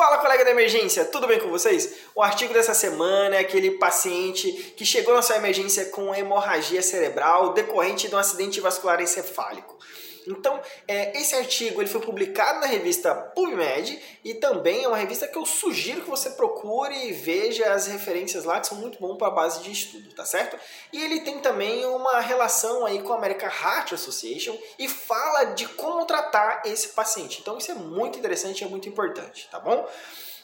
Fala colega da emergência, tudo bem com vocês? O artigo dessa semana é aquele paciente que chegou na sua emergência com hemorragia cerebral decorrente de um acidente vascular encefálico. Então, é, esse artigo ele foi publicado na revista PubMed e também é uma revista que eu sugiro que você procure e veja as referências lá, que são muito bons para a base de estudo, tá certo? E ele tem também uma relação aí com a American Heart Association e fala de como tratar esse paciente. Então, isso é muito interessante e é muito importante, tá bom?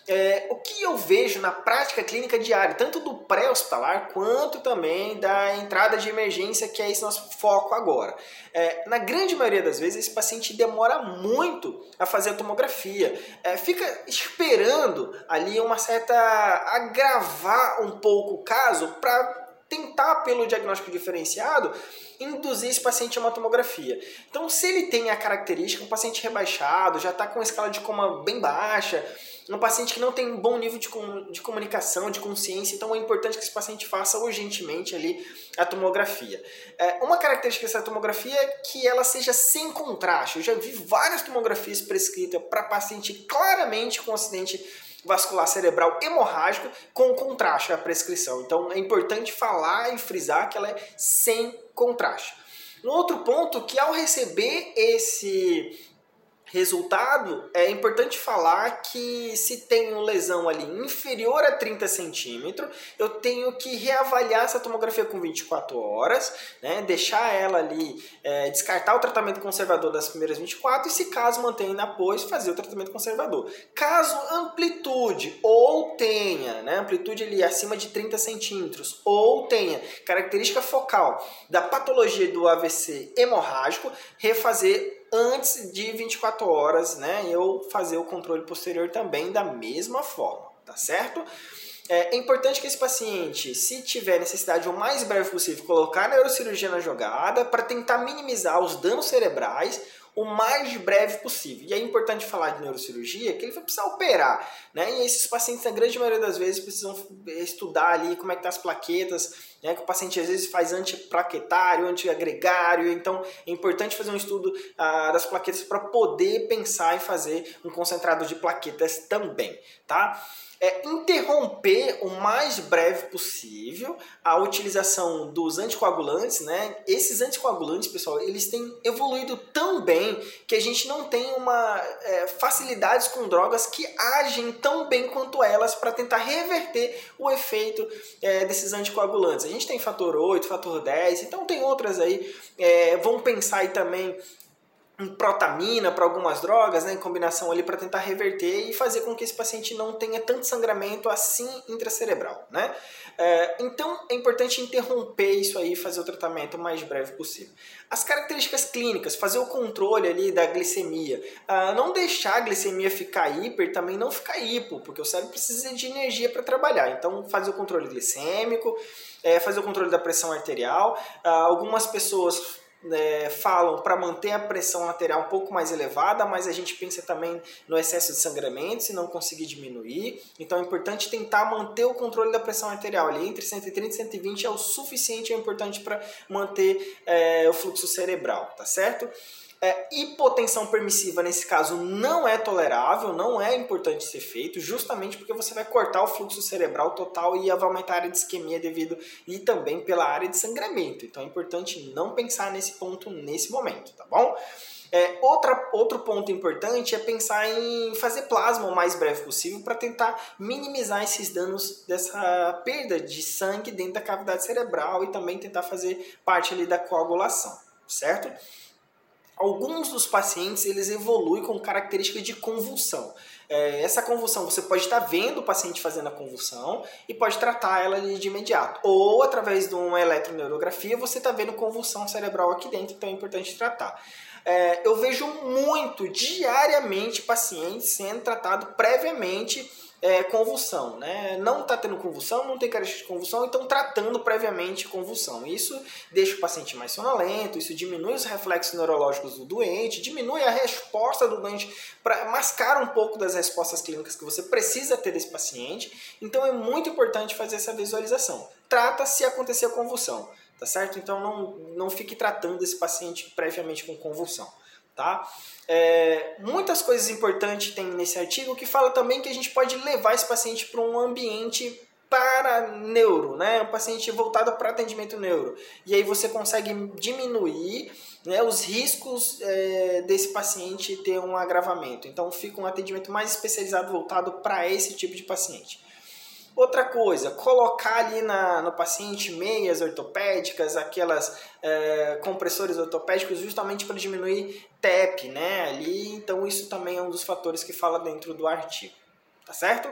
É, o que eu vejo na prática clínica diária, tanto do pré-hospitalar quanto também da entrada de emergência, que é esse nosso foco agora. É, na grande maioria das vezes, esse paciente demora muito a fazer a tomografia, é, fica esperando ali uma certa. agravar um pouco o caso para tentar, pelo diagnóstico diferenciado, induzir esse paciente a uma tomografia. Então, se ele tem a característica, um paciente rebaixado, já está com escala de coma bem baixa, um paciente que não tem um bom nível de, com, de comunicação, de consciência, então é importante que esse paciente faça urgentemente ali a tomografia. É, uma característica dessa tomografia é que ela seja sem contraste. Eu já vi várias tomografias prescritas para paciente claramente com acidente vascular cerebral hemorrágico com contraste a prescrição. Então é importante falar e frisar que ela é sem contraste. No outro ponto, que ao receber esse Resultado, é importante falar que se tenho lesão ali inferior a 30 centímetros, eu tenho que reavaliar essa tomografia com 24 horas, né, deixar ela ali, é, descartar o tratamento conservador das primeiras 24 e, se caso mantenha após, fazer o tratamento conservador. Caso amplitude ou tenha, né, amplitude ali acima de 30 centímetros, ou tenha característica focal da patologia do AVC hemorrágico, refazer antes de 24 horas, né? Eu fazer o controle posterior também da mesma forma, tá certo? É, importante que esse paciente, se tiver necessidade o mais breve possível, colocar a neurocirurgia na jogada para tentar minimizar os danos cerebrais o mais breve possível. E é importante falar de neurocirurgia que ele vai precisar operar, né? E esses pacientes, na grande maioria das vezes, precisam estudar ali como é que tá as plaquetas, né? Que o paciente às vezes faz antiplaquetário, antiagregário, então é importante fazer um estudo ah, das plaquetas para poder pensar em fazer um concentrado de plaquetas também, tá? é interromper o mais breve possível a utilização dos anticoagulantes, né? Esses anticoagulantes, pessoal, eles têm evoluído tão bem que a gente não tem uma é, facilidades com drogas que agem tão bem quanto elas para tentar reverter o efeito é, desses anticoagulantes. A gente tem fator 8, fator 10, então tem outras aí. É, vamos pensar aí também em protamina para algumas drogas, né, em combinação ali para tentar reverter e fazer com que esse paciente não tenha tanto sangramento assim intracerebral, né? É, então é importante interromper isso aí fazer o tratamento o mais breve possível. As características clínicas, fazer o controle ali da glicemia, ah, não deixar a glicemia ficar hiper, também não ficar hipo, porque o cérebro precisa de energia para trabalhar. Então fazer o controle glicêmico, é, fazer o controle da pressão arterial. Ah, algumas pessoas é, falam para manter a pressão arterial um pouco mais elevada, mas a gente pensa também no excesso de sangramento, se não conseguir diminuir. Então é importante tentar manter o controle da pressão arterial ali entre 130 e 120 é o suficiente, é importante para manter é, o fluxo cerebral, tá certo? É, hipotensão permissiva, nesse caso, não é tolerável, não é importante ser feito, justamente porque você vai cortar o fluxo cerebral total e vai aumentar a área de isquemia devido e também pela área de sangramento. Então é importante não pensar nesse ponto nesse momento, tá bom? É, outra, outro ponto importante é pensar em fazer plasma o mais breve possível para tentar minimizar esses danos dessa perda de sangue dentro da cavidade cerebral e também tentar fazer parte ali da coagulação, certo? Alguns dos pacientes eles evoluem com características de convulsão. É, essa convulsão você pode estar vendo o paciente fazendo a convulsão e pode tratar ela de imediato. Ou através de uma eletroneurografia você está vendo convulsão cerebral aqui dentro, então é importante tratar. É, eu vejo muito diariamente pacientes sendo tratados previamente é, convulsão, né? Não está tendo convulsão, não tem característica de convulsão, então tratando previamente convulsão. Isso deixa o paciente mais sonolento, isso diminui os reflexos neurológicos do doente, diminui a resposta do doente para mascar um pouco das respostas clínicas que você precisa ter desse paciente. Então é muito importante fazer essa visualização. Trata se acontecer convulsão, tá certo? Então não, não fique tratando esse paciente previamente com convulsão tá? É, muitas coisas importantes tem nesse artigo que fala também que a gente pode levar esse paciente para um ambiente para neuro, né? Um paciente voltado para atendimento neuro. E aí você consegue diminuir né, os riscos é, desse paciente ter um agravamento. Então fica um atendimento mais especializado voltado para esse tipo de paciente. Outra coisa, colocar ali na, no paciente meias ortopédicas, aquelas é, compressores ortopédicos, justamente para diminuir TEP, né? Ali, então isso também é um dos fatores que fala dentro do artigo, tá certo?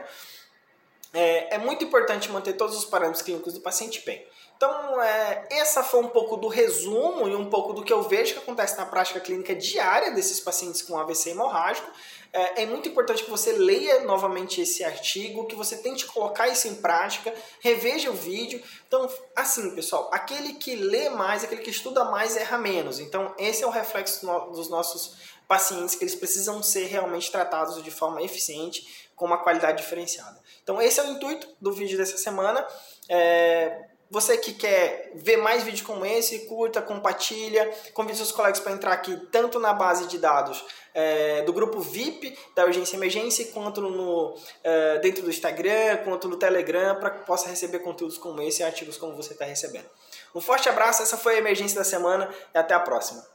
É, é muito importante manter todos os parâmetros clínicos do paciente bem. Então, é, essa foi um pouco do resumo e um pouco do que eu vejo que acontece na prática clínica diária desses pacientes com AVC hemorrágico. É, é, muito importante que você leia novamente esse artigo, que você tente colocar isso em prática, reveja o vídeo. Então, assim, pessoal, aquele que lê mais, aquele que estuda mais, erra menos. Então, esse é o reflexo dos nossos pacientes, que eles precisam ser realmente tratados de forma eficiente, com uma qualidade diferenciada. Então, esse é o intuito do vídeo dessa semana. É, você que quer ver mais vídeos como esse, curta, compartilha, convide seus colegas para entrar aqui tanto na base de dados é, do grupo VIP da Urgência Emergência, quanto no, é, dentro do Instagram, quanto no Telegram, para que possa receber conteúdos como esse e artigos como você está recebendo. Um forte abraço, essa foi a Emergência da Semana e até a próxima.